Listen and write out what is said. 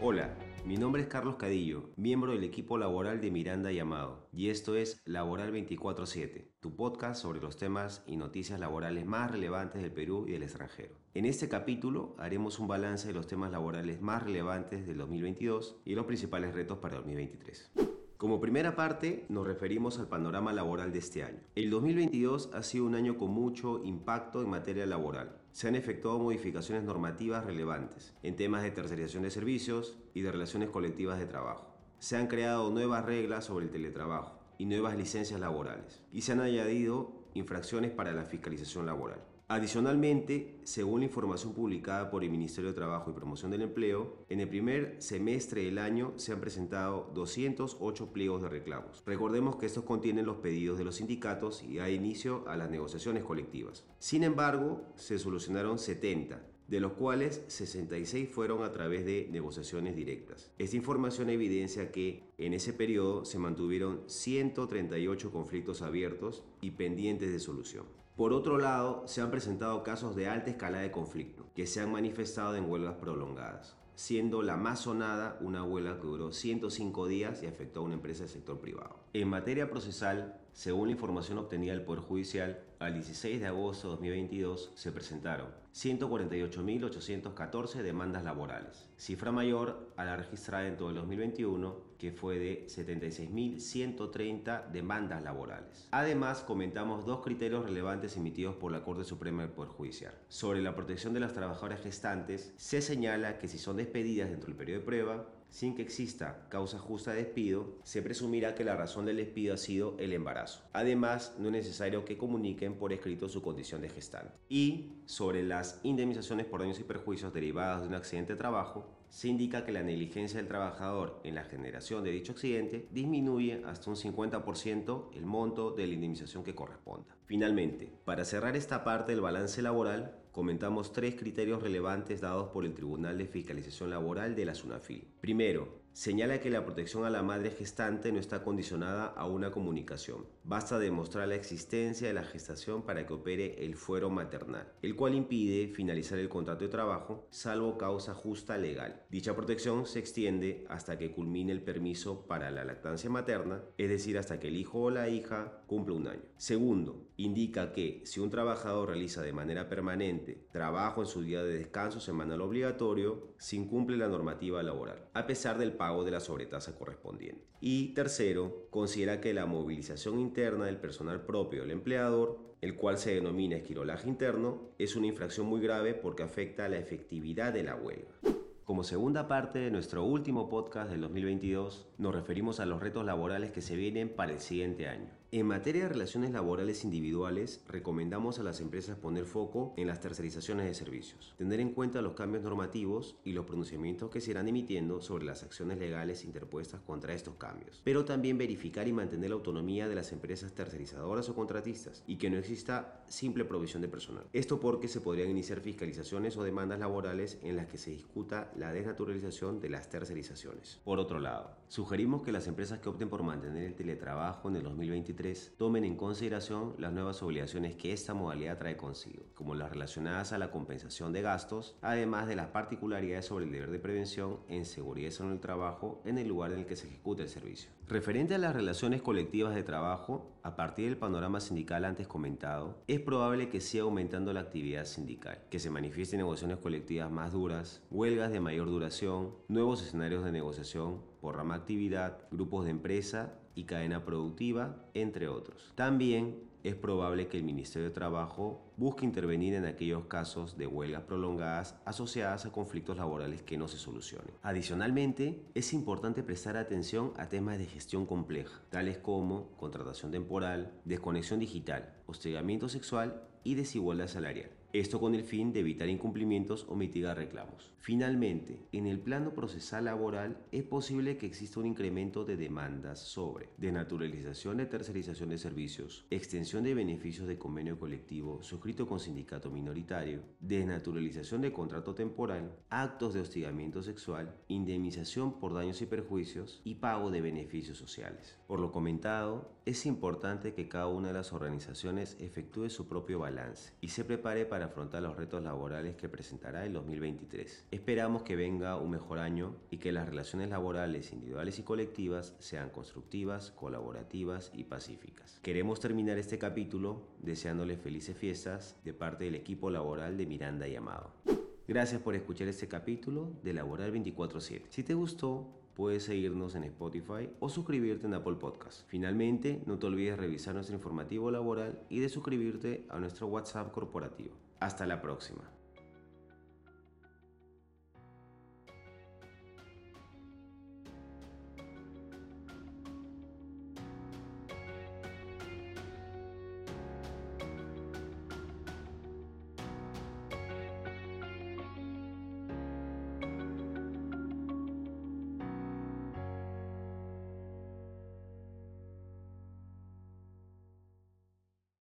Hola, mi nombre es Carlos Cadillo, miembro del equipo laboral de Miranda y Amado, y esto es Laboral 24-7, tu podcast sobre los temas y noticias laborales más relevantes del Perú y del extranjero. En este capítulo haremos un balance de los temas laborales más relevantes del 2022 y los principales retos para el 2023. Como primera parte, nos referimos al panorama laboral de este año. El 2022 ha sido un año con mucho impacto en materia laboral. Se han efectuado modificaciones normativas relevantes en temas de tercerización de servicios y de relaciones colectivas de trabajo. Se han creado nuevas reglas sobre el teletrabajo y nuevas licencias laborales. Y se han añadido infracciones para la fiscalización laboral. Adicionalmente, según la información publicada por el Ministerio de Trabajo y Promoción del Empleo, en el primer semestre del año se han presentado 208 pliegos de reclamos. Recordemos que estos contienen los pedidos de los sindicatos y da inicio a las negociaciones colectivas. Sin embargo, se solucionaron 70, de los cuales 66 fueron a través de negociaciones directas. Esta información evidencia que en ese periodo se mantuvieron 138 conflictos abiertos y pendientes de solución. Por otro lado, se han presentado casos de alta escala de conflicto, que se han manifestado en huelgas prolongadas siendo la más sonada una huelga que duró 105 días y afectó a una empresa del sector privado. En materia procesal, según la información obtenida del Poder Judicial, al 16 de agosto de 2022 se presentaron 148.814 demandas laborales, cifra mayor a la registrada en todo el 2021, que fue de 76.130 demandas laborales. Además, comentamos dos criterios relevantes emitidos por la Corte Suprema del Poder Judicial. Sobre la protección de las trabajadoras gestantes, se señala que si son despedidas dentro del periodo de prueba, sin que exista causa justa de despido, se presumirá que la razón del despido ha sido el embarazo. Además, no es necesario que comuniquen por escrito su condición de gestante. Y sobre las indemnizaciones por daños y perjuicios derivados de un accidente de trabajo, se indica que la negligencia del trabajador en la generación de dicho accidente disminuye hasta un 50% el monto de la indemnización que corresponda. Finalmente, para cerrar esta parte del balance laboral, comentamos tres criterios relevantes dados por el Tribunal de Fiscalización Laboral de la SUNAFIL. Primero, señala que la protección a la madre gestante no está condicionada a una comunicación. Basta demostrar la existencia de la gestación para que opere el fuero maternal, el cual impide finalizar el contrato de trabajo salvo causa justa legal. Dicha protección se extiende hasta que culmine el permiso para la lactancia materna, es decir, hasta que el hijo o la hija cumpla un año. Segundo, indica que si un trabajador realiza de manera permanente trabajo en su día de descanso semanal obligatorio, se incumple la normativa laboral, a pesar del de la sobretasa correspondiente. Y tercero, considera que la movilización interna del personal propio del empleador, el cual se denomina esquirolaje interno, es una infracción muy grave porque afecta a la efectividad de la huelga. Como segunda parte de nuestro último podcast del 2022, nos referimos a los retos laborales que se vienen para el siguiente año. En materia de relaciones laborales individuales, recomendamos a las empresas poner foco en las tercerizaciones de servicios, tener en cuenta los cambios normativos y los pronunciamientos que se irán emitiendo sobre las acciones legales interpuestas contra estos cambios, pero también verificar y mantener la autonomía de las empresas tercerizadoras o contratistas y que no exista simple provisión de personal. Esto porque se podrían iniciar fiscalizaciones o demandas laborales en las que se discuta la desnaturalización de las tercerizaciones. Por otro lado, sugerimos que las empresas que opten por mantener el teletrabajo en el 2023 tomen en consideración las nuevas obligaciones que esta modalidad trae consigo, como las relacionadas a la compensación de gastos, además de las particularidades sobre el deber de prevención en seguridad en el trabajo en el lugar en el que se ejecuta el servicio. Referente a las relaciones colectivas de trabajo, a partir del panorama sindical antes comentado, es probable que siga aumentando la actividad sindical, que se manifiesten negociaciones colectivas más duras, huelgas de mayor duración, nuevos escenarios de negociación por rama actividad, grupos de empresa y cadena productiva, entre otros. También es probable que el Ministerio de Trabajo busque intervenir en aquellos casos de huelgas prolongadas asociadas a conflictos laborales que no se solucionen. Adicionalmente, es importante prestar atención a temas de gestión compleja, tales como contratación temporal, desconexión digital, hostigamiento sexual y desigualdad salarial. Esto con el fin de evitar incumplimientos o mitigar reclamos. Finalmente, en el plano procesal laboral es posible que exista un incremento de demandas sobre denaturalización de tercerización de servicios, extensión de beneficios de convenio colectivo suscrito con sindicato minoritario, desnaturalización de contrato temporal, actos de hostigamiento sexual, indemnización por daños y perjuicios y pago de beneficios sociales. Por lo comentado, es importante que cada una de las organizaciones efectúe su propio balance y se prepare para afrontar los retos laborales que presentará el 2023. Esperamos que venga un mejor año y que las relaciones laborales individuales y colectivas sean constructivas, colaborativas y pacíficas. Queremos terminar este capítulo deseándole felices fiestas de parte del equipo laboral de Miranda y Amado. Gracias por escuchar este capítulo de Laboral 24/7. Si te gustó, puedes seguirnos en Spotify o suscribirte en Apple Podcast. Finalmente, no te olvides revisar nuestro informativo laboral y de suscribirte a nuestro WhatsApp corporativo. Hasta la próxima.